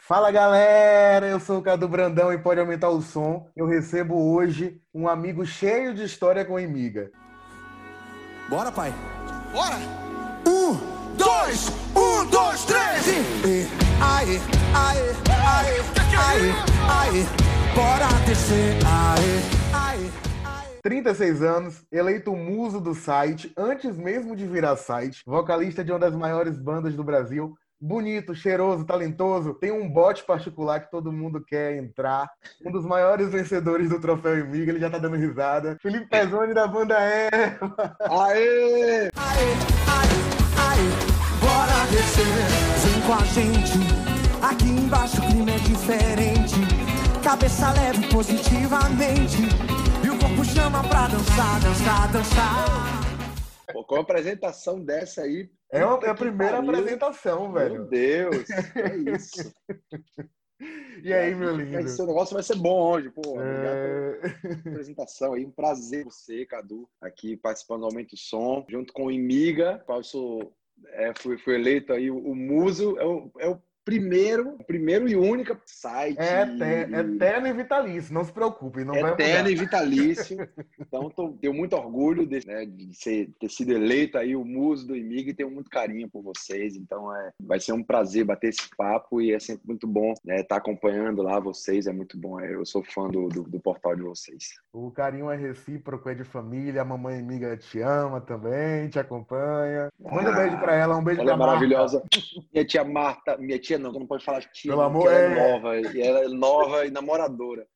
Fala galera, eu sou o Cadu Brandão e pode aumentar o som. Eu recebo hoje um amigo cheio de história com Imiga. Bora, pai. Bora! Um, dois, um, dois, três e... e aê, aê, aê, aê, aê, bora descer, aê, aê. 36 anos, eleito muso do site, antes mesmo de virar site, vocalista de uma das maiores bandas do Brasil, bonito, cheiroso, talentoso, tem um bote particular que todo mundo quer entrar. Um dos maiores vencedores do Troféu Imiga, ele já tá dando risada. Felipe Pezzoni da banda Eva. Aê! Aê, aê, aê, bora descer, vem com a gente. Aqui embaixo o clima é diferente. Cabeça leve positivamente. Chama pra dançar, dançar, dançar. Pô, com a apresentação dessa aí. É, uma- é a primeira pariu. apresentação, Meu velho. Deus, é isso. E aí, meu lindo? ser- O negócio vai ser bom hoje, pô. Obrigado É... pela apresentação aí. Um prazer você, Cadu, aqui participando do Aumento Som, junto com o Imiga, qual eu sou, é, fui, fui eleito aí o, o Muso, é o, é o primeiro, primeiro e único site. É eter- eterno e vitalício, não se preocupe, não vai eterno mudar. e vitalício. Então, tô, tenho muito orgulho de, né, de ser, ter sido eleito aí o muso do Imiga e tenho muito carinho por vocês. Então, é, vai ser um prazer bater esse papo e é sempre muito bom estar acompanhando lá vocês. É muito bom. é, eu sou fã do, do, do portal de vocês. O carinho é recíproco, é de família, a mamãe amiga te ama também, te acompanha. Manda um Ah, beijo pra ela, um beijo Ela é pra Marta. maravilhosa. Minha tia Marta, minha tia não, tu não pode falar tia, Pelo não, amor- ela é é. nova, e ela é nova e namoradora.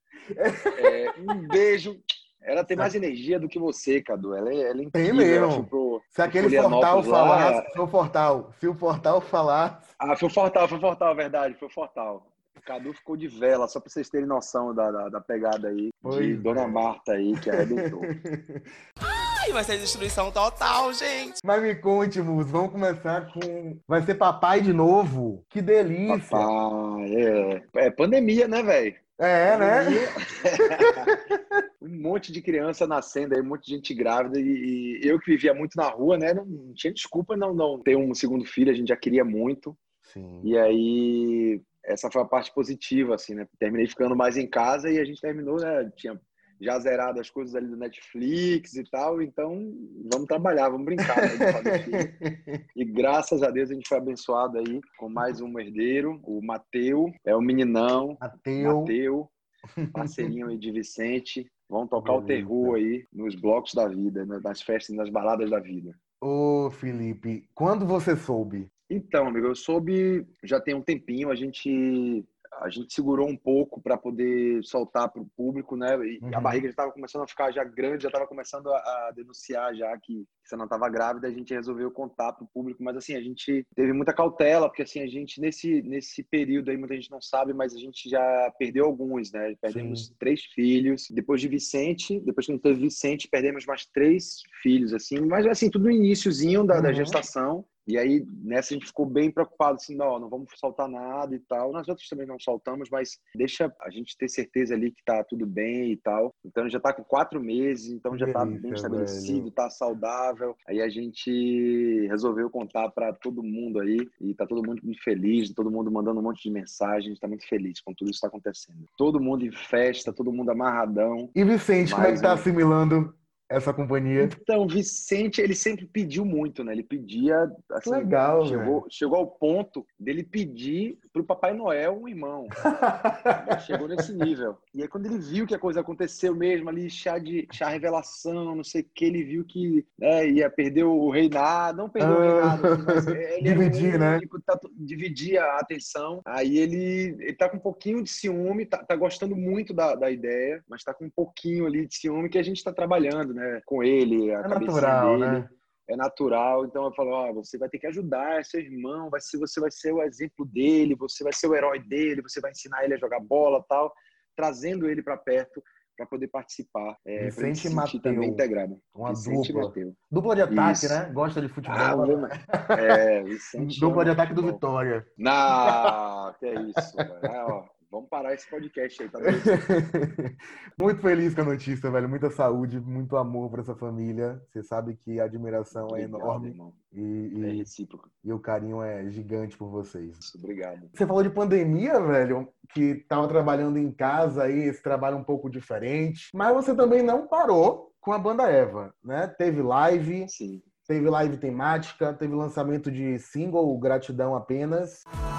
É, um beijo. Ela tem mais energia do que você, Cadu. Ela é, ela é incrível. mesmo. Foi pro- Se aquele portal lá, falasse, se o portal, se o portal falasse, Ah, foi o Fortal, foi o Fortal, verdade, foi o Fortal. O Cadu ficou de vela, só pra vocês terem noção da, da, da pegada aí de Pois Dona é. Marta aí, que arrebentou. Ai, vai ser destruição total, gente. Mas me conte, Mus, vamos começar com. Vai ser papai de novo? Que delícia! Papai, é, é pandemia, né, velho? É, né? um monte de criança nascendo aí, um monte de gente grávida e, e eu que vivia muito na rua, né? Não, não tinha desculpa não, não ter um segundo filho, a gente já queria muito. Sim. E aí, essa foi a parte positiva, assim, né? Terminei ficando mais em casa e a gente terminou, né? Tinha já zerado as coisas ali do Netflix e tal, então vamos trabalhar, vamos brincar, né? E graças a Deus a gente foi abençoado aí com mais um herdeiro, o Mateu, é o meninão, Ateu. Mateu, parceirinho aí de Vicente. Vão tocar o Beleza. terror aí nos blocos da vida, né? nas festas, nas baladas da vida. Ô, Felipe, quando você soube? Então, amigo, eu soube já tem um tempinho, a gente a gente segurou um pouco para poder soltar para o público, né? E a Uhum. barriga já estava começando a ficar já grande, já estava começando a, a denunciar já que você não estava grávida, a gente resolveu contar para o público, mas assim, a gente teve muita cautela, porque assim, a gente nesse nesse período aí muita gente não sabe, mas a gente já perdeu alguns, né? Perdemos Sim. três filhos, depois de Vicente, depois que não teve Vicente, perdemos mais três filhos assim, mas assim, tudo no iníciozinho da, da Uhum. gestação. E aí, nessa, a gente ficou bem preocupado, assim, não, não vamos soltar nada e tal. Nós outros também não soltamos, mas deixa a gente ter certeza ali que tá tudo bem e tal. Então, já tá com quatro meses, então já tá bem estabelecido, velho. tá saudável. Aí a gente resolveu contar para todo mundo aí, e tá todo mundo muito feliz, todo mundo mandando um monte de mensagens, tá muito feliz com tudo isso que tá acontecendo. Todo mundo em festa, todo mundo amarradão. E Vicente, como é que tá um. assimilando essa companhia? Então, Vicente, ele sempre pediu muito, né? Ele pedia, assim, legal, chegou, chegou ao ponto dele pedir pro Papai Noel um irmão. Chegou nesse nível. E aí, quando ele viu que a coisa aconteceu mesmo ali, chá de chá revelação, não sei o que, ele viu que né, ia perder o reinado, não perdeu o Ah. reinado, assim, mas ele o Dividir, né? único, tá- dividir a atenção. Aí ele, ele tá com um pouquinho de ciúme, tá, tá gostando muito da, da ideia, mas tá com um pouquinho ali de ciúme que a gente tá trabalhando, né, com ele, a É natural, dele né? é natural. Então eu falo, ó, você vai ter que ajudar seu irmão, vai ser, você vai ser o exemplo dele, você vai ser o herói dele, você vai ensinar ele a jogar bola, tal, trazendo ele para perto para poder participar, é, Vicente e sentir também Mateu. integrado. Uma Vicente dupla. Mateu. Dupla de ataque, Isso. né? Gosta de futebol. Ah, né? é, Vicente Dupla de ataque do. Vitória. Não, que é isso, velho. É, ó, vamos parar esse podcast aí, tá muito feliz com a notícia, velho. Muita saúde, muito amor para essa família. Você sabe que a admiração é Obrigado, é enorme. Irmão. E, e, é recíproco. E o carinho é gigante por vocês. Obrigado. Você falou de pandemia, velho, que estava trabalhando em casa aí, esse trabalho um pouco diferente. Mas você também não parou com a banda Eva, né? Teve live. Sim. Teve live temática, teve lançamento de single Gratidão Apenas. E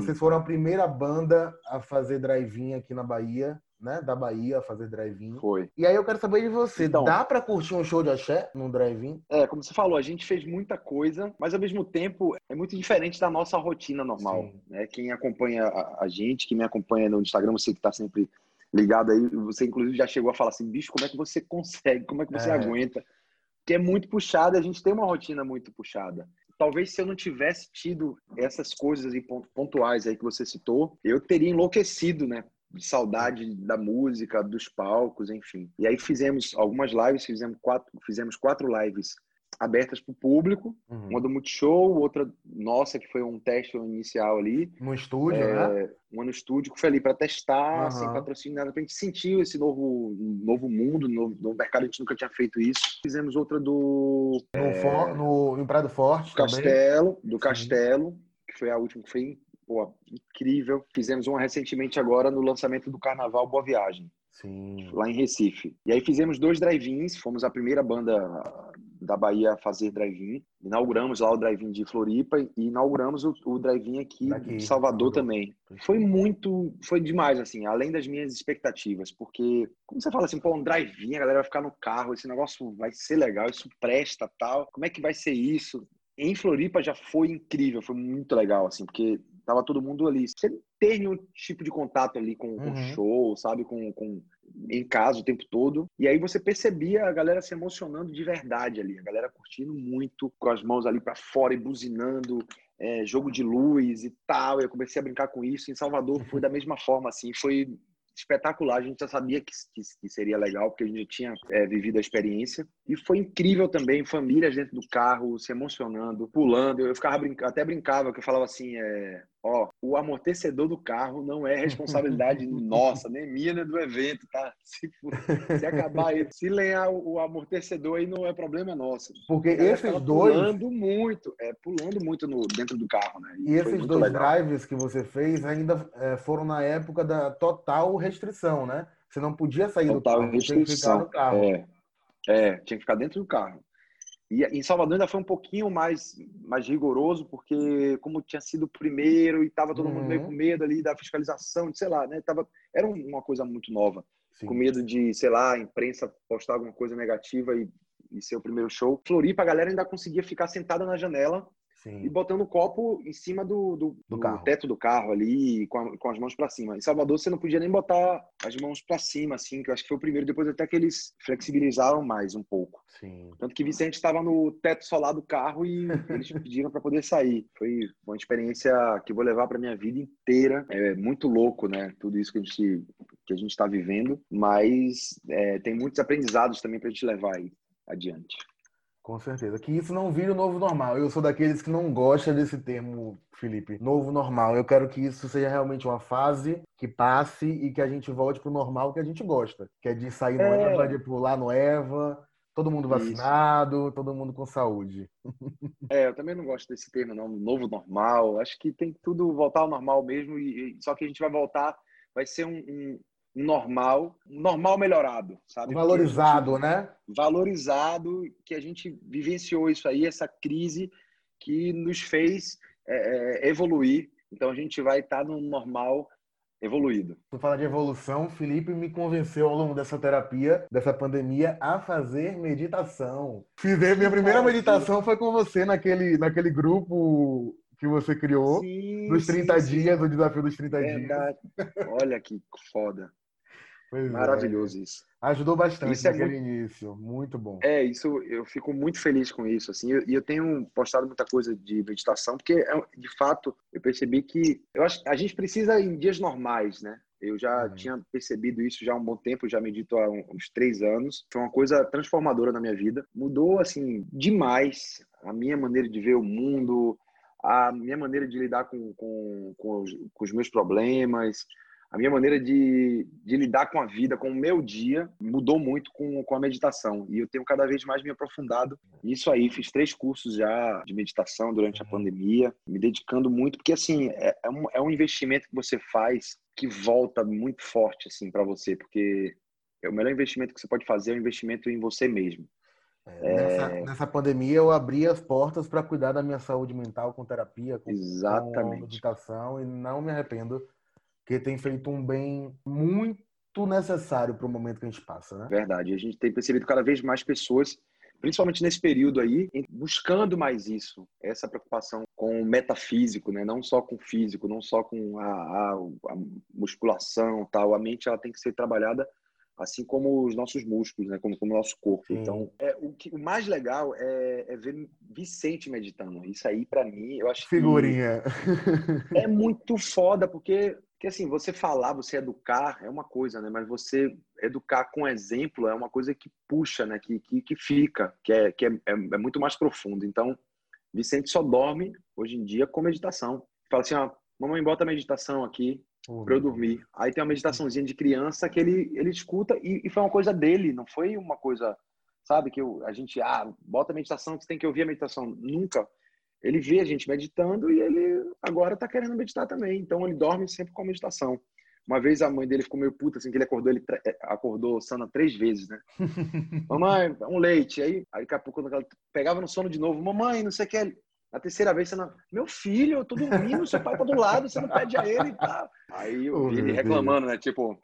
vocês foram a primeira banda a fazer drive-in aqui na Bahia né, da Bahia a fazer drive-in. Foi. E aí eu quero saber de você, então, dá para curtir um show de axé num drive-in? É, como você falou, a gente fez muita coisa, mas ao mesmo tempo é muito diferente da nossa rotina normal. Né? Quem acompanha a, gente, quem me acompanha no Instagram, você que está sempre ligado aí, você inclusive já chegou a falar assim, bicho, como é que você consegue, como é que você é. aguenta? Porque é muito puxado, a gente tem uma rotina muito puxada talvez se eu não tivesse tido essas coisas pontuais aí que você citou, eu teria enlouquecido, né? de saudade da música, dos palcos, enfim. E aí fizemos algumas lives, fizemos quatro, fizemos quatro lives abertas para o público, uhum. uma do Multishow, outra nossa, que foi um teste inicial ali. No estúdio, é, né? Uma no estúdio, que foi ali para testar, uhum. sem patrocínio, nada, para a gente sentir esse novo, novo mundo, novo, novo mercado, a gente nunca tinha feito isso. Fizemos outra do... No, é, for, no, Prado Forte do Castelo, do Sim. Castelo, que foi a última, que foi pô, incrível. Fizemos uma recentemente agora no lançamento do Carnaval Boa Viagem. Sim. Lá em Recife. E aí fizemos dois drive-ins, fomos a primeira banda da Bahia fazer drive-in. Inauguramos lá o drive-in de Floripa e inauguramos o, o drive-in aqui Daqui, de Salvador também. Foi muito, foi demais, assim, além das minhas expectativas, porque, como você fala assim, pô, um drive-in, a galera vai ficar no carro, esse negócio vai ser legal, isso presta, tal. Como é que vai ser isso? Em Floripa já foi incrível, foi muito legal, assim, porque Tava todo mundo ali. Você ter nenhum tipo de contato ali com o uhum. show, sabe? Com, com, em casa o tempo todo. E aí você percebia a galera se emocionando de verdade ali. A galera curtindo muito, com as mãos ali para fora e buzinando. É, jogo de luz e tal. Eu comecei a brincar com isso. Em Salvador foi da mesma forma, assim. Foi espetacular. A gente já sabia que, que, que seria legal, porque a gente tinha é, vivido a experiência. E foi incrível também, famílias dentro do carro, se emocionando, pulando. Eu ficava até brincava, que eu falava assim, é, ó, o amortecedor do carro não é responsabilidade nossa, nem minha, nem do evento, tá? Se, se acabar aí, se lenhar o amortecedor aí não é problema nosso. Porque esses dois... Pulando muito, é, pulando muito no, dentro do carro, né? E, e esses dois legal. drives que você fez ainda é, foram na época da total restrição, né? Você não podia sair total do carro, restrição. tinha que ficar no carro. É, é, tinha que ficar dentro do carro. E em Salvador ainda foi um pouquinho mais, mais rigoroso, porque como tinha sido o primeiro e estava todo uhum. mundo meio com medo ali da fiscalização, de, sei lá, né? Tava, era uma coisa muito nova. Sim. Com medo de, sei lá, a imprensa postar alguma coisa negativa e, e ser o primeiro show. Floripa, a galera ainda conseguia ficar sentada na janela Sim. e botando o copo em cima do, do, do, do teto do carro ali, com, a, com as mãos para cima. Em Salvador, você não podia nem botar as mãos para cima, assim, que eu acho que foi o primeiro, depois até que eles flexibilizaram mais um pouco. Sim. Tanto que Vicente estava no teto solar do carro e eles pediram para poder sair. Foi uma experiência que eu vou levar para minha vida inteira. É muito louco, né? Tudo isso que a gente que a gente está vivendo, mas é, tem muitos aprendizados também para a gente levar aí adiante. Com certeza. Que isso não vire o novo normal. Eu sou daqueles que não gosta desse termo, Felipe. Novo normal. Eu quero que isso seja realmente uma fase que passe e que a gente volte para o normal que a gente gosta. Que é de sair no é. Eva, de pular no Eva, todo mundo vacinado, isso. todo mundo com saúde. É, eu também não gosto desse termo, não. Novo normal. Acho que tem que tudo voltar ao normal mesmo. E, só que a gente vai voltar, vai ser um, um normal, normal melhorado, sabe? Valorizado, gente, né? Valorizado, que a gente vivenciou isso aí, essa crise que nos fez é, é evoluir. Então a gente vai estar no normal evoluído. Tu fala de evolução, Felipe me convenceu ao longo dessa terapia, dessa pandemia, a fazer meditação. Fiz minha primeira meditação foi com você naquele, naquele grupo que você criou, sim, dos 30 sim, dias, sim. o desafio dos 30 Verdade. dias. Olha que foda. Pois é. Maravilhoso é. isso. Ajudou bastante Isso é naquele início. Muito bom. É, isso eu fico muito feliz com isso, assim. E eu, eu, tenho postado muita coisa de meditação, porque é, de fato eu percebi que eu acho a gente precisa em dias normais, né? Eu já uhum. tinha percebido isso já há um bom tempo, já medito há uns três anos. Foi uma coisa transformadora na minha vida. Mudou, assim, demais a minha maneira de ver o mundo, a minha maneira de lidar com, com, com, os, com os meus problemas, a minha maneira de, de, lidar com a vida, com o meu dia, mudou muito com, com a meditação. E eu tenho cada vez mais me aprofundado nisso aí. Fiz três cursos já de meditação durante a uhum. pandemia, me dedicando muito, porque assim, é, é, um, é um investimento que você faz que volta muito forte assim para você, porque é o melhor investimento que você pode fazer é o investimento em você mesmo. É, nessa, é... nessa, pandemia eu abri as portas para cuidar da minha saúde mental com terapia, com, com meditação e não me arrependo que tem feito um bem muito necessário para o momento que a gente passa, né? Verdade. A gente tem percebido cada vez mais pessoas, principalmente nesse período aí, buscando mais isso, essa preocupação com o metafísico, né? Não só com o físico, não só com a, a, a musculação, tal. A mente ela tem que ser trabalhada assim como os nossos músculos, né? Como, como o nosso corpo. Sim. Então, é, o, que, o mais legal é, é ver Vicente meditando. Isso aí, para mim, eu acho Figurinha. é muito foda, porque porque assim, você falar, você educar é uma coisa, né? Mas você educar com exemplo é uma coisa que puxa, né? Que, que, que fica, que, é, que é, é, é muito mais profundo. Então, Vicente só dorme hoje em dia com meditação. Fala assim, ó, mamãe, bota a meditação aqui para eu dormir. Aí tem uma meditaçãozinha de criança que ele, ele escuta e, e foi uma coisa dele, não foi uma coisa, sabe, que eu, a gente, ah, bota a meditação, você tem que ouvir a meditação. Nunca ele vê a gente meditando e ele agora está querendo meditar também. Então ele dorme sempre com a meditação. Uma vez a mãe dele ficou meio puta, assim, que ele acordou, ele é, acordou Sana três vezes, né? mamãe, um leite. Aí, aí daqui a pouco, quando ela pegava no sono de novo, mamãe, não sei o que. Na terceira vez, você não... meu filho, eu tô dormindo, seu pai tá do lado, você não pede a ele e tal. Aí eu vi ele reclamando, né? Tipo,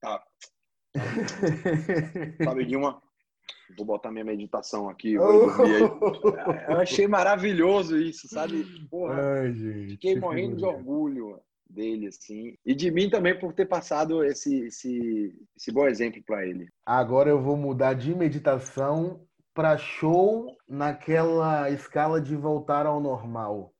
tá. Sabe de uma, Vou botar minha meditação aqui, vou dormir aí. Eu achei maravilhoso isso, sabe? Porra, Ai, gente, fiquei morrendo de orgulho dele, assim. E de mim também por ter passado esse, esse, esse bom exemplo para ele. Agora eu vou mudar de meditação para show naquela escala de voltar ao normal.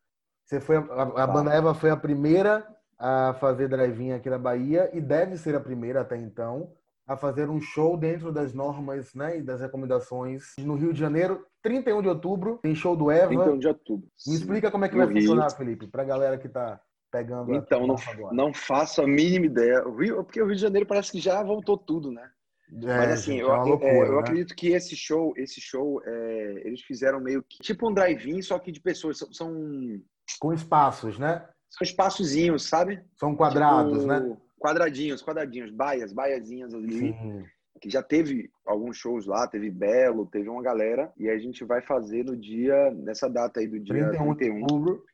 Você foi a, a Banda Eva foi a primeira a fazer drive-in aqui na Bahia e deve ser a primeira até então a fazer um show dentro das normas né, e das recomendações. No Rio de Janeiro, 31 de outubro, tem show do Eva. 31 de outubro. Me explica como é que no vai Rio. funcionar, Felipe, para a galera que está pegando Então, não, não faço a mínima ideia. O Rio, porque o Rio de Janeiro parece que já voltou tudo, né? É, Mas assim, gente, eu, é loucura, é, eu né? acredito que esse show, esse show, é, eles fizeram meio que tipo um drive-in, só que de pessoas. São, são, com espaços, né? São espaçozinhos, sabe? São quadrados, tipo, né? Quadradinhos, quadradinhos, baias, baiazinhas ali. Sim. Que já teve alguns shows lá, teve Belo, teve uma galera. E a gente vai fazer no dia, nessa data aí do dia 31. 31. Outubro,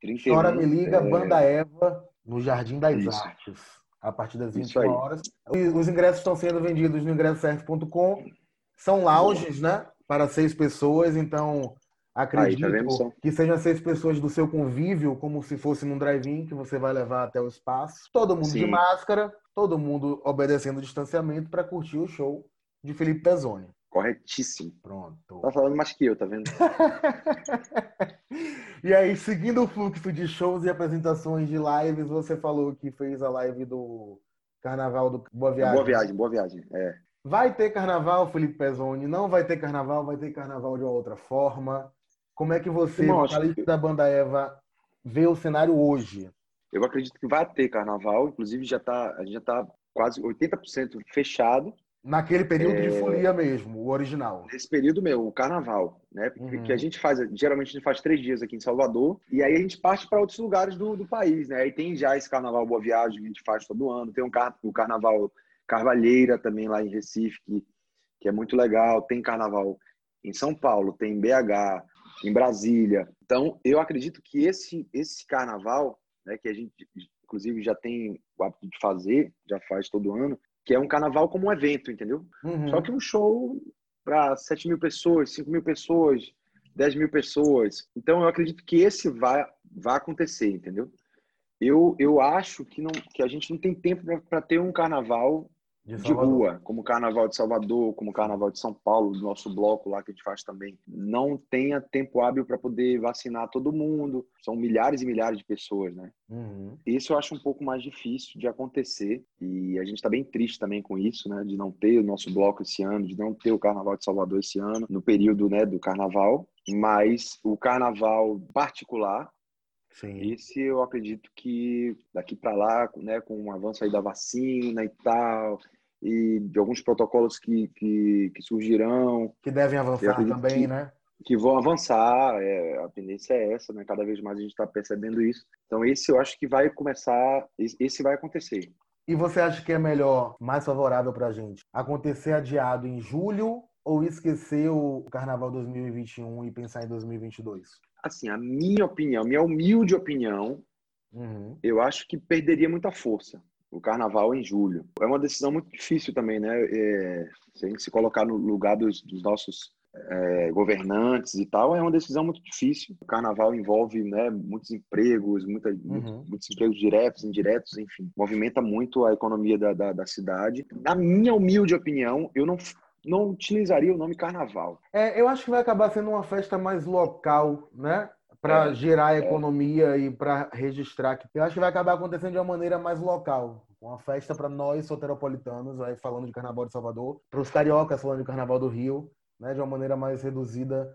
31 Chora Me Liga, é... Banda Eva, no Jardim das Isso. Artes. A partir das 21 horas. Os ingressos estão sendo vendidos no ingressocerto.com. São lounges, né? Para seis pessoas, então Acredito Aí, tá que sejam seis pessoas do seu convívio, como se fosse num drive-in que você vai levar até o espaço. Todo mundo Sim. de máscara, todo mundo obedecendo o distanciamento para curtir o show de Felipe Pezzoni. Corretíssimo. Pronto. Tá falando mais que eu, tá vendo? e aí, seguindo o fluxo de shows e apresentações de lives, você falou que fez a live do Carnaval do Boa Viagem. Boa Viagem, Boa Viagem, é. Vai ter carnaval, Felipe Pezzoni? Não vai ter carnaval, vai ter carnaval de uma outra forma. Como é que você, vocalista que... da banda Eva, vê o cenário hoje? Eu acredito que vai ter carnaval, inclusive já tá, a gente já está quase 80% fechado. Naquele período é... de folia mesmo, o original. Nesse período meu, o carnaval, né? Uhum. Que a gente faz, geralmente a gente faz três dias aqui em Salvador, e aí a gente parte para outros lugares do, do país, né? Aí tem já esse carnaval Boa Viagem que a gente faz todo ano, tem um car o carnaval Carvalheira também lá em Recife, que, que é muito legal, tem carnaval em São Paulo, tem em BH, em Brasília. Então, eu acredito que esse, esse carnaval, né, que a gente, inclusive, já tem o hábito de fazer, já faz todo ano, que é um carnaval como um evento, entendeu? Uhum. Só que um show para 7 mil pessoas, 5 mil pessoas, 10 mil pessoas. Então, eu acredito que esse vai, vai acontecer, entendeu? Eu, eu acho que, não, que a gente não tem tempo para ter um carnaval De, de rua, como o Carnaval de Salvador, como o Carnaval de São Paulo, do nosso bloco lá que a gente faz também, não tenha tempo hábil para poder vacinar todo mundo. São milhares e milhares de pessoas, né? Uhum. Isso eu acho um pouco mais difícil de acontecer e a gente está bem triste também com isso, né? De não ter o nosso bloco esse ano, de não ter o Carnaval de Salvador esse ano, no período né, do Carnaval. Mas o Carnaval particular, Sim. esse eu acredito que daqui para lá, né, com o avanço aí da vacina e tal, e de alguns protocolos que, que, que surgirão, Que devem avançar também, que- né? que vão avançar, é, a tendência é essa, né? Cada vez mais a gente está percebendo isso. Então esse eu acho que vai começar, esse vai acontecer. E você acha que é melhor, mais favorável pra gente, acontecer adiado em julho ou esquecer o Carnaval 2021 e pensar em 2022? Assim, a minha opinião, minha humilde opinião, Uhum. eu acho que perderia muita força o carnaval em julho. É uma decisão muito difícil também, né? É, se a gente se colocar no lugar dos, dos nossos é, governantes e tal, é uma decisão muito difícil. O carnaval envolve né, muitos empregos, muita, Uhum. muitos empregos diretos, indiretos, enfim. Movimenta muito a economia da, da, da cidade. Na minha humilde opinião, eu não, não utilizaria o nome carnaval. É, eu acho que vai acabar sendo uma festa mais local, né? Para É, gerar a economia e para registrar. Eu acho que vai acabar acontecendo de uma maneira mais local. Uma festa para nós soteropolitanos, aí falando de Carnaval de Salvador, para os cariocas falando de Carnaval do Rio, né? De uma maneira mais reduzida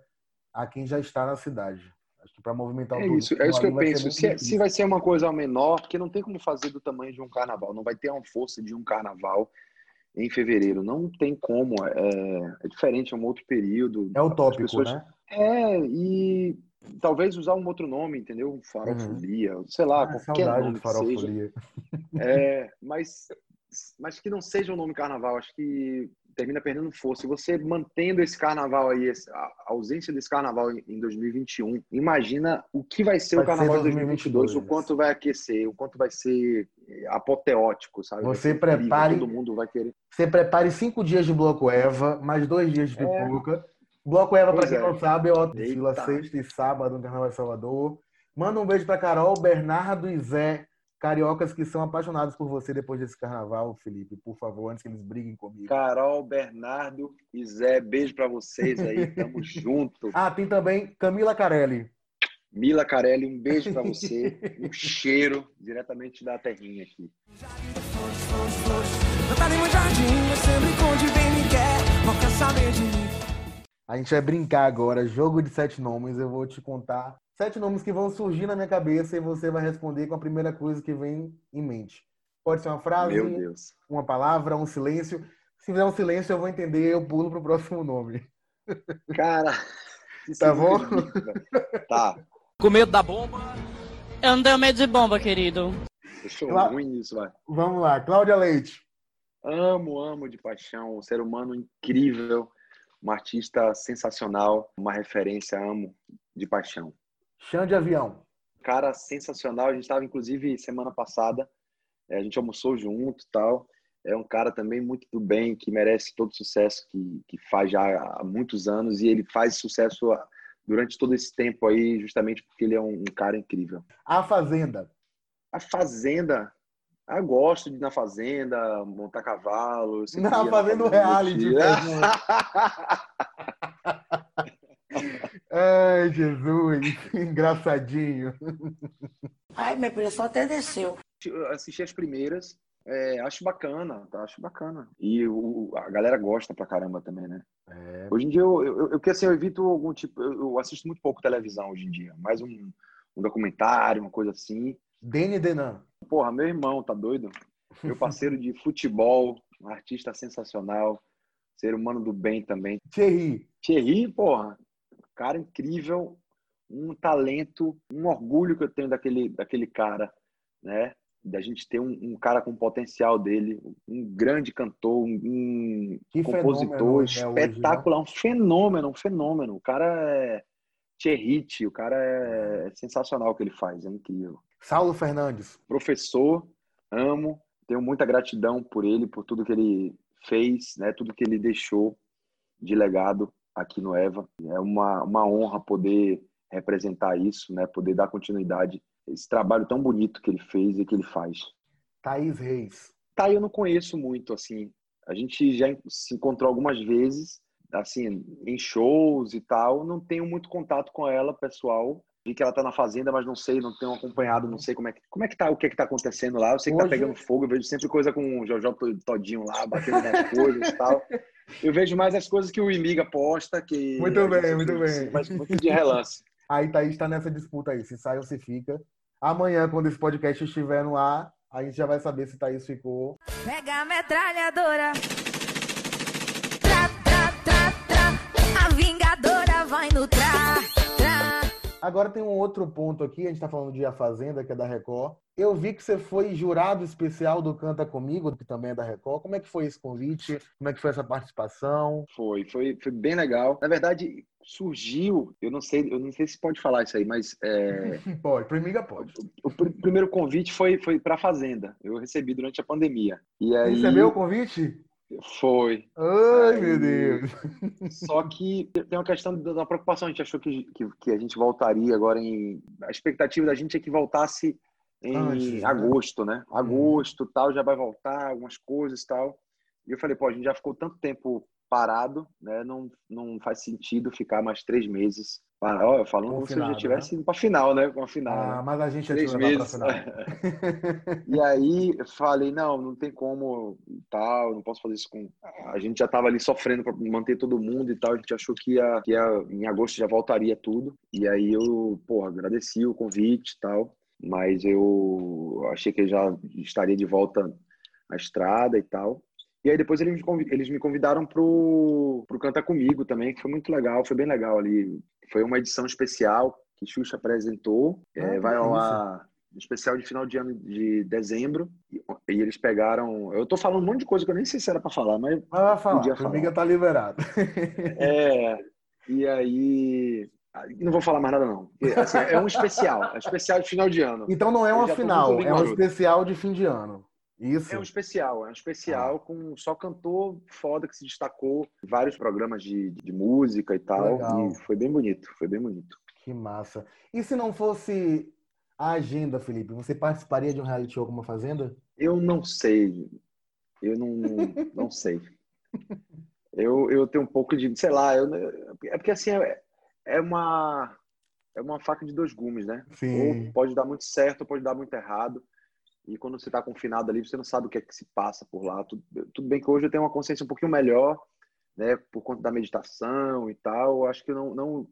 a quem já está na cidade. Acho que para movimentar o É isso, é isso que eu penso. Se, é- se vai ser uma coisa menor, porque não tem como fazer do tamanho de um carnaval, não vai ter uma força de um carnaval em fevereiro, não tem como, é, é diferente, é um outro período. É utópico, pessoas- né? É, e talvez usar um outro nome, entendeu? Farofolia, sei lá, Ah, qualquer nome de que seja. farofolia. É, mas, mas que não seja o nome carnaval, acho que termina perdendo força. E você mantendo esse carnaval aí, a ausência desse carnaval em em 2021, imagina o que vai ser Vai o carnaval de 2022, o 2022. quanto vai aquecer, o quanto vai ser apoteótico, sabe? Você prepare- Todo mundo vai querer. Você prepare cinco dias de bloco Eva, mais dois dias de É. pipoca. Bloco Eva, para quem é. não sabe, é o desfila sexta e sábado no Carnaval de Salvador. Manda um beijo para Carol, Bernardo e Zé, cariocas que são apaixonados por você depois desse carnaval, Felipe. Por favor, antes que eles briguem comigo. Carol, Bernardo e Zé, beijo pra vocês aí, tamo junto. Ah, tem também Camila Carelli. Mila Carelli, um beijo pra você, um cheiro diretamente da terrinha aqui. A gente vai brincar agora, jogo de sete nomes. Eu vou te contar sete nomes que vão surgir na minha cabeça e você vai responder com a primeira coisa que vem em mente. Pode ser uma frase, Meu Deus. uma palavra, um silêncio. Se fizer um silêncio, eu vou entender, eu pulo pro próximo nome. Cara, isso Tá é bom? Tá, Com medo da bomba. Eu não tenho medo de bomba, querido. deixou Claro. ruim isso, vai. Vamos lá, Cláudia Leite. Amo, amo de paixão, um ser humano incrível, um artista sensacional, uma referência, amo de paixão. Chão de avião. Cara sensacional, a gente estava inclusive semana passada, eh, a gente almoçou junto e tal. É um cara também muito do bem, que merece todo o sucesso que, que faz já há muitos anos e ele faz sucesso ah, durante todo esse tempo aí, justamente porque ele é um, um cara incrível. A Fazenda. A Fazenda, ah, gosto de ir na Fazenda, montar cavalo. Na Fazenda, o com meu reality. Ai, Jesus. Engraçadinho. Ai, minha pressão até desceu. Eu assisti as primeiras, é, acho bacana, tá? acho bacana. E o, a galera gosta pra caramba também, né? É. Hoje em dia, eu, eu, eu, que, assim, eu evito algum tipo. Eu, eu assisto muito pouco televisão hoje em dia. Mais um, um documentário, uma coisa assim. Dene Denan. Porra, meu irmão, tá doido? Meu parceiro de futebol, um artista sensacional, ser humano do bem também. Thierry. Thierry, porra, cara incrível, um talento, um orgulho que eu tenho daquele, daquele cara, né? Da gente ter um, um cara com potencial dele, um grande cantor, um, Que compositor é hoje, né? espetacular, um fenômeno, um fenômeno. O cara é Thierry, o cara é sensacional o que ele faz, é incrível. Saulo Fernandes. Professor, amo, tenho muita gratidão por ele, por tudo que ele fez, né? Tudo que ele deixou de legado aqui no Eva. É uma, uma honra poder representar isso, né? Poder dar continuidade a esse trabalho tão bonito que ele fez e que ele faz. Thaís Reis. Tá, eu não conheço muito, assim. A gente já se encontrou algumas vezes, assim, em shows e tal. Não tenho muito contato com ela, pessoal. Vi que ela tá na fazenda, mas não sei, não tenho acompanhado, não sei como é que, como é que tá, o que é que tá acontecendo lá. Eu sei que tá Hoje- pegando fogo, eu vejo sempre coisa com o Jojo Todinho lá, batendo nas coisas e tal. Eu vejo mais as coisas que o Imiga posta, que... Muito bem, muito bem. Mas muito de relance. Aí Thaís tá nessa disputa aí, se sai ou se fica. Amanhã, quando esse podcast estiver no ar, a gente já vai saber se Thaís ficou. Pega a metralhadora. Tra, tra, tra, tra. A vingadora Agora tem um outro ponto aqui, a gente tá falando de A Fazenda, que é da Record. Eu vi que você foi jurado especial do Canta Comigo, que também é da Record. Como é que foi esse convite? Como é que foi essa participação? Foi, foi, foi bem legal. Na verdade, surgiu, eu não sei, eu não sei se pode falar isso aí, mas é, Pode, Primiga pode. o pr- primeiro convite foi foi para Fazenda. Eu recebi durante a pandemia. E aí Recebeu o convite? Foi. Ai, Aí- meu Deus. Só que tem uma questão da preocupação. A gente achou que, que, que a gente voltaria agora em. A expectativa da gente é que voltasse em né? agosto, né? Agosto, tal, já vai voltar, algumas coisas tal. E eu falei, pô, a gente já ficou tanto tempo parado, né? Não, não faz sentido ficar mais três meses parado. Ó, falando como se eu já tivesse ido pra final, né? Com a final. Ah, né? mas a gente já Três pra meses. final. E aí eu falei, não, não tem como tal, não posso fazer isso com. A gente já estava ali sofrendo para manter todo mundo e tal, a gente achou que ia, que ia em agosto já voltaria tudo. E aí eu, porra, agradeci o convite e tal, mas eu achei que eu já estaria de volta à estrada e tal. E aí depois eles me convi- eles me convidaram pro, pro Canta Comigo também, que foi muito legal, foi bem legal ali. Foi uma edição especial que Xuxa apresentou. Ah, É, vai ao ar especial de final de ano de dezembro. E, e eles pegaram. Eu tô falando um monte de coisa que eu nem sei se era pra falar, mas Mas vai falar, Podia Primiga tá liberado. é. E aí. ah, Não vou falar mais nada, não. Porque, assim, é um especial. É um especial de final de ano. Então não é uma final, é um especial de fim de ano. Isso. É um especial, é um especial Ah. com só cantor foda que se destacou em vários programas de, de música e tal. Legal. E foi bem bonito, foi bem bonito. Que massa. E se não fosse a agenda, Felipe, você participaria de um reality show como a Fazenda? Eu não sei. Eu não, não sei. Eu, eu tenho um pouco de, sei lá, eu, é porque assim é, é uma é uma faca de dois gumes, né? Sim. Ou pode dar muito certo, ou pode dar muito errado. E quando você está confinado ali, você não sabe o que é que se passa por lá. Tudo, tudo bem que hoje eu tenho uma consciência um pouquinho melhor, né? Por conta da meditação e tal. Acho que não, não,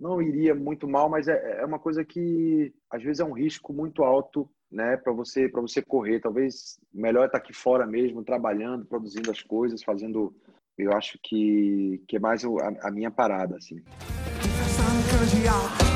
não iria muito mal, mas é, é uma coisa que às vezes é um risco muito alto, né? Para você, para você correr. Talvez melhor estar aqui fora mesmo, trabalhando, produzindo as coisas, fazendo. Eu acho que, que é mais a, a minha parada, assim.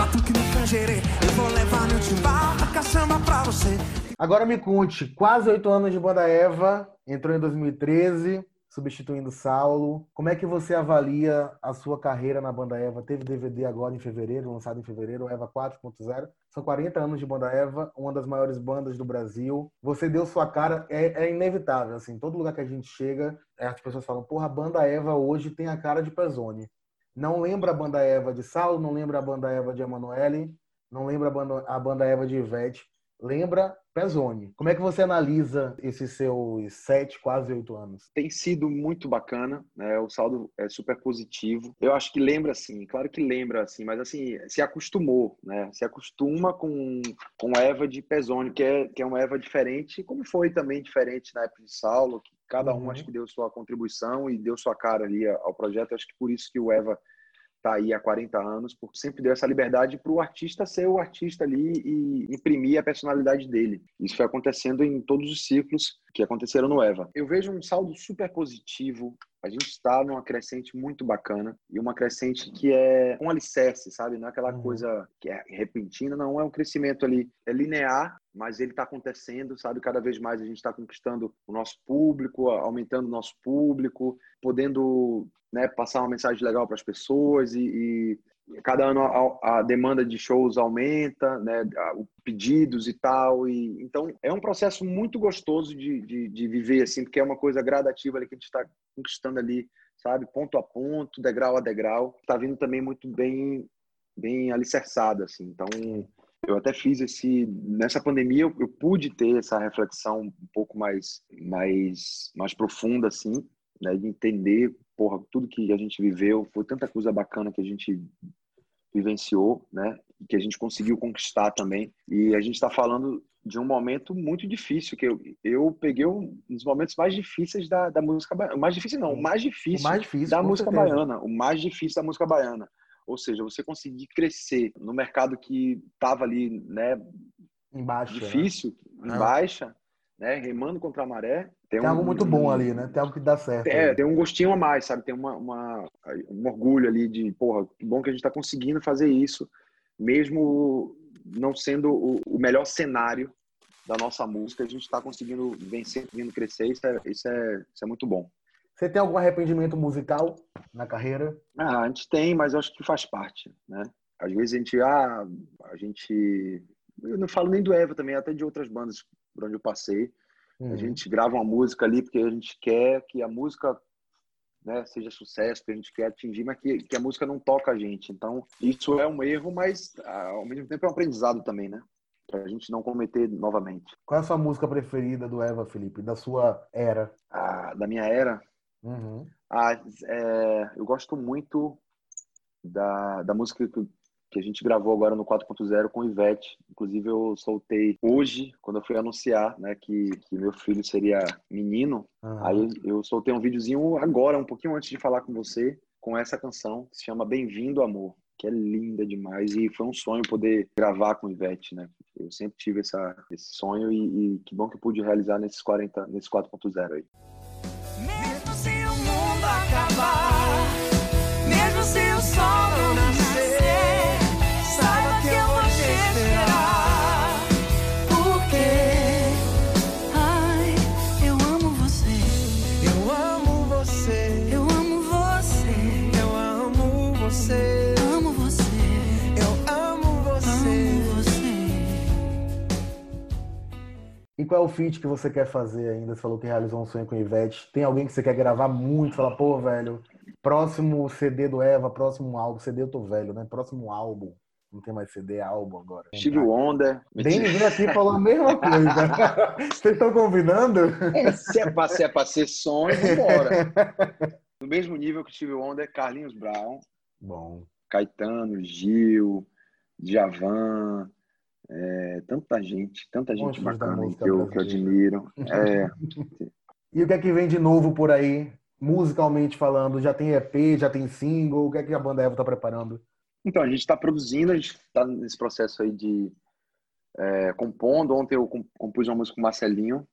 Batuque no canjerê. Eu vou levar meu timbal, a caçamba pra você. Agora me conte, quase oito anos de Banda Eva, entrou em 2013, substituindo Saulo. Como é que você avalia a sua carreira na Banda Eva? Teve DVD agora em fevereiro, lançado em fevereiro, Eva 4.0. São 40 anos de Banda Eva, uma das maiores bandas do Brasil. Você deu sua cara, é, é inevitável, assim, todo lugar que a gente chega, as pessoas falam, porra, a Banda Eva hoje tem a cara de Pezone. Não lembra a Banda Eva de Saulo, não lembra a Banda Eva de Emanuele, não lembra a banda, a banda Eva de Ivete, lembra Pezone. Como é que você analisa esses seus sete, quase oito anos? tem sido muito bacana, né? O saldo é super positivo. Eu acho que lembra assim, claro que lembra assim, mas assim, se acostumou, né? Se acostuma com com Eva de Pezone, que é que é uma Eva diferente, como foi também diferente na época de Saulo, que cada um Uhum. acho que deu sua contribuição e deu sua cara ali ao projeto. Acho que por isso que o Eva tá aí há 40 anos, porque sempre deu essa liberdade para o artista ser o artista ali e imprimir a personalidade dele. Isso foi acontecendo em todos os ciclos que aconteceram no Eva. Eu vejo um saldo super positivo. A gente está numa crescente muito bacana e uma crescente que é um alicerce, sabe? Não é aquela Uhum. coisa que é repentina, não é um crescimento ali, é linear, mas ele está acontecendo, sabe? Cada vez mais a gente está conquistando o nosso público, aumentando o nosso público, podendo né, passar uma mensagem legal para as pessoas e, e cada ano a, a demanda de shows aumenta, né, o pedidos e tal. E, então é um processo muito gostoso de, de, de viver, assim, porque é uma coisa gradativa ali que a gente está conquistando ali, sabe, ponto a ponto, degrau a degrau. Está vindo também muito bem, bem alicerçada, assim. Então eu até fiz esse nessa pandemia eu, eu, pude ter essa reflexão um pouco mais mais mais profunda assim né de entender porra tudo que a gente viveu foi tanta coisa bacana que a gente vivenciou né que a gente conseguiu conquistar também e a gente está falando de um momento muito difícil que eu, eu peguei um dos momentos mais difíceis da, da música baiana. mais difícil não, o mais difícil, o mais difícil da música certeza. baiana, o mais difícil da música baiana. Ou seja, você conseguir crescer no mercado que estava ali, né, embaixo, né? difícil, né? em baixa, né, remando contra a maré. Tem, tem um, algo muito bom ali, né? Tem algo que dá certo. É, ali. tem um gostinho a mais, sabe? Tem uma, uma, um orgulho ali de, porra, que bom que a gente está conseguindo fazer isso, mesmo não sendo o, o melhor cenário da nossa música, a gente está conseguindo vencer, conseguindo crescer, isso é, isso é, isso é muito bom. Você tem algum arrependimento musical na carreira? Ah, a gente tem, mas eu acho que faz parte, né? Às vezes a gente, ah, a gente, eu não falo nem do Eva também, até de outras bandas por onde eu passei. Uhum. A gente grava uma música ali porque a gente quer que a música né, seja sucesso, que a gente quer atingir, mas que, que a música não toca a gente. Então, isso é um erro, mas ao mesmo tempo é um aprendizado também, né? Pra gente não cometer novamente. Qual é a sua música preferida do Eva, Felipe? Da sua era? Ah, da minha era? Uhum. Ah, é, eu gosto muito da, da música que, que a gente gravou agora no 4.0 com Ivete. Inclusive, eu soltei hoje, quando eu fui anunciar né, que, que meu filho seria menino. Uhum. Aí eu soltei um videozinho agora, um pouquinho antes de falar com você, com essa canção, que se chama Bem-vindo, Amor que é linda demais e foi um sonho poder gravar com Ivete, né? Eu sempre tive essa, esse sonho e, e que bom que eu pude realizar nesses 40, nesse 4.0 aí. E qual é o feat que você quer fazer ainda? Você falou que realizou um sonho com Ivete. Tem alguém que você quer gravar muito? Fala, pô, velho, próximo CD do Eva, próximo álbum. CD eu tô velho, né? Próximo álbum. Não tem mais CD, é álbum agora. Steve Wonder. Denis veio aqui falou a mesma coisa. Vocês estão combinando? É, se é pra, se é pra ser sonho, vambora. No mesmo nível que Steve Wonder, Carlinhos Brown, Bom. Caetano, Gil, Djavan, é, tanta gente, tanta gente Monstros bacana que eu, que eu brasileira. admiro. É, E o que é que vem de novo por aí, musicalmente falando? Já tem EP, já tem single? O que é que a banda Eva tá preparando? Então, a gente está produzindo, a gente está nesse processo aí de é, compondo. Ontem eu com- compus uma música com o Marcelinho,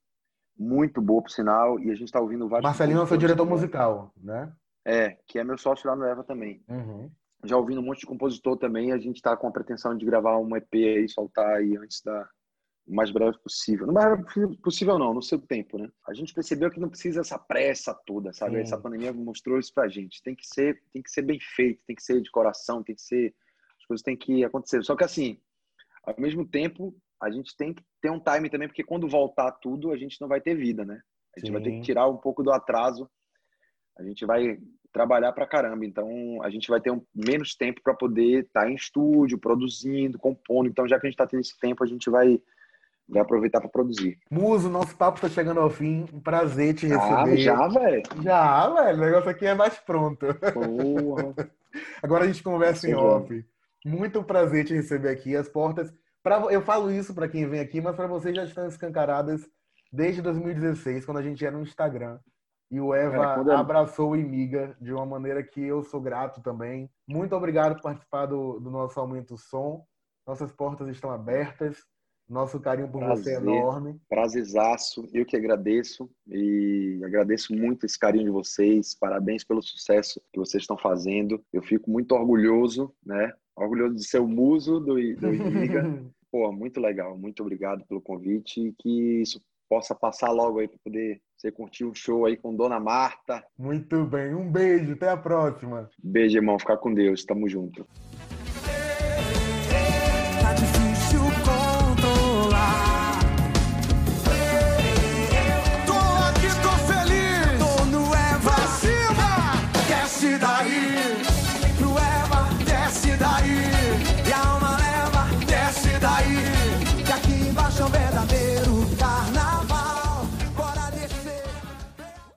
muito boa, por sinal, e a gente está ouvindo vários. Marcelinho é o seu compositores diretor musical, né? É, que é meu sócio lá no Eva também. Uhum. Já ouvindo um monte de compositor também, a gente está com a pretensão de gravar um EP aí, soltar aí antes da o mais breve possível. Não mais breve possível não, no seu tempo, né? A gente percebeu que não precisa essa pressa toda, sabe? Sim. Essa pandemia mostrou isso pra gente. Tem que ser, tem que ser bem feito, tem que ser de coração, tem que ser as coisas têm que acontecer. Só que assim, ao mesmo tempo, a gente tem que ter um time também, porque quando voltar tudo, a gente não vai ter vida, né? A gente vai ter Sim. que tirar um pouco do atraso. A gente vai trabalhar pra caramba, então a gente vai ter um, menos tempo para poder estar em estúdio, produzindo, compondo. Então, já que a gente está tendo esse tempo, a gente vai, vai aproveitar para produzir. Muso, nosso papo tá chegando ao fim. Um prazer te Ah, receber. já, velho. Já, velho. O negócio aqui é mais pronto. Porra. Agora a gente conversa em Sim, off. Muito prazer te receber aqui. As portas. Pra, eu falo isso para quem vem aqui, mas para vocês já estão escancaradas desde 2016, quando a gente era no Instagram. E o Eva eu- abraçou o Imiga de uma maneira que eu sou grato também. Muito obrigado por participar do, do nosso Aumento Som. Nossas portas estão abertas. Nosso carinho por você é Prazer. enorme. Prazerzaço. Eu que agradeço e agradeço muito esse carinho de vocês. Parabéns pelo sucesso que vocês estão fazendo. Eu fico muito orgulhoso, né? Orgulhoso de ser o muso do, do Imiga. Pô, muito legal. Muito obrigado pelo convite e que isso possa passar logo aí para poder você curtir um show aí com Dona Marta. Muito bem. Um beijo. Até a próxima. Beijo, irmão. Ficar com Deus. Tamo junto.